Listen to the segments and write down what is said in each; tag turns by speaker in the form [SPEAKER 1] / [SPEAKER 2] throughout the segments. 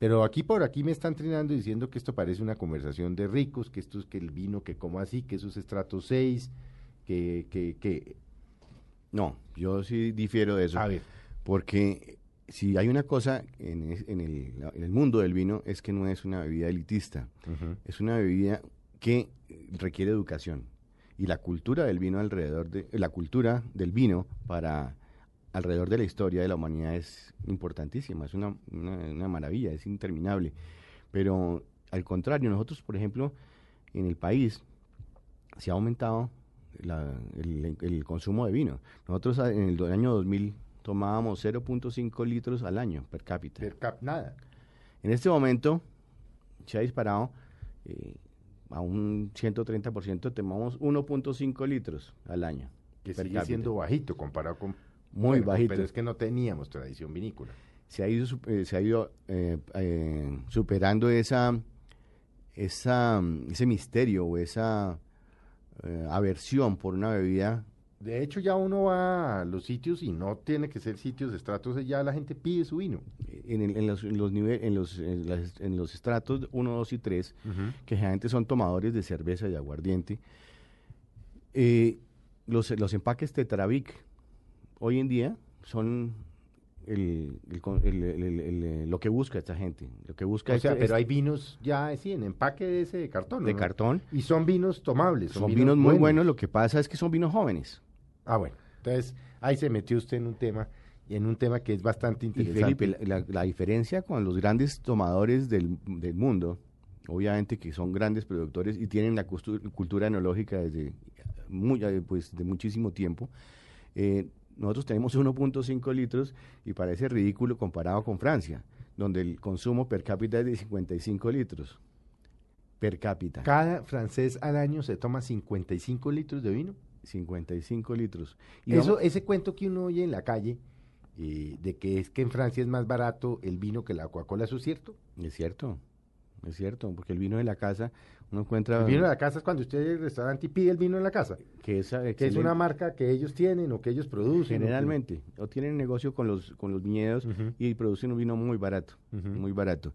[SPEAKER 1] Pero aquí por aquí me están trinando diciendo que esto parece una conversación de ricos, que esto es que el vino, que como así, que eso es estrato 6, que, que, que...
[SPEAKER 2] No, yo sí difiero de eso.
[SPEAKER 1] A ver.
[SPEAKER 2] Porque si hay una cosa en, es- en el, en el mundo del vino es que no es una bebida elitista, es una bebida que requiere educación y la cultura del vino alrededor de la cultura del vino para alrededor de la historia de la humanidad es importantísima, es una, una, una maravilla, es interminable. Pero al contrario, nosotros, por ejemplo, en el país se ha aumentado la- el, el consumo de vino. Nosotros en el año 2000 tomábamos 0.5 litros al año per cápita.
[SPEAKER 1] Per cap, nada.
[SPEAKER 2] En este momento se ha disparado eh, a un 130%, tomamos 1.5 litros al año.
[SPEAKER 1] Que sigue
[SPEAKER 2] cápita.
[SPEAKER 1] siendo bajito comparado con...
[SPEAKER 2] Muy bajito.
[SPEAKER 1] Pero es que no teníamos tradición vinícola.
[SPEAKER 2] se ha ido, eh, se ha ido eh, eh, superando esa, esa, ese misterio o esa eh, aversión por una bebida.
[SPEAKER 1] De hecho, ya uno va a los sitios y no tiene que ser sitios de estratos, ya la gente pide su vino.
[SPEAKER 2] En, el- en los, en los, nive- en los, en las- en los estratos 1, 2 y 3, que generalmente son tomadores de cerveza y aguardiente, eh, los, los empaques Tetravic hoy en día son el, el el- el- lo que busca esta gente. Lo que busca
[SPEAKER 1] O sea,
[SPEAKER 2] es-
[SPEAKER 1] pero hay vinos ya así en empaque de ese de cartón.
[SPEAKER 2] de
[SPEAKER 1] ¿no?
[SPEAKER 2] cartón.
[SPEAKER 1] Y son vinos tomables.
[SPEAKER 2] Son vinos muy buenos, lo que pasa es que son vinos jóvenes.
[SPEAKER 1] Ah, bueno. Entonces, ahí se metió usted en un tema, y en un tema que es bastante
[SPEAKER 2] Y
[SPEAKER 1] interesante.
[SPEAKER 2] Felipe, la, diferencia con los grandes tomadores del, del mundo, obviamente que son grandes productores y tienen la cultura enológica desde muy, eh, pues, de muchísimo tiempo, eh, nosotros tenemos 1.5 litros y parece ridículo comparado con Francia, donde el consumo per cápita es de 55 litros. Per cápita.
[SPEAKER 1] Cada francés al año se toma 55 litros de vino.
[SPEAKER 2] 55 litros. Y
[SPEAKER 1] Eso,
[SPEAKER 2] vamos-
[SPEAKER 1] ese cuento que uno oye en la calle, eh, de que es que en Francia es más barato el vino que la Coca-Cola, ¿eso es cierto?
[SPEAKER 2] es cierto, es cierto, porque el vino de la casa uno encuentra
[SPEAKER 1] El vino de la casa es cuando usted llega al restaurante y pide el vino en la casa,
[SPEAKER 2] que es,
[SPEAKER 1] que es
[SPEAKER 2] excelente.
[SPEAKER 1] una marca que ellos tienen o que ellos producen. o que-
[SPEAKER 2] Generalmente, o tienen negocio con los, con los viñedos y producen un vino muy barato, muy barato.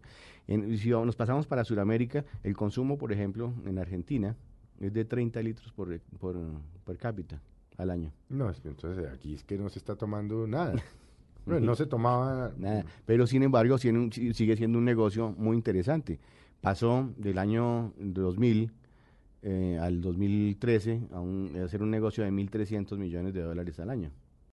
[SPEAKER 2] En, si nos pasamos para Sudamérica, el consumo, por ejemplo, en Argentina es de 30 litros por, por, per cápita al año.
[SPEAKER 1] No, entonces aquí es que no se está tomando nada. Bueno, no se tomaba
[SPEAKER 2] Nada. Pero sin embargo, sigue siendo un negocio muy interesante. Pasó del año 2000 eh, al 2013 a, un- a hacer un negocio de 1.300 millones de dólares al año.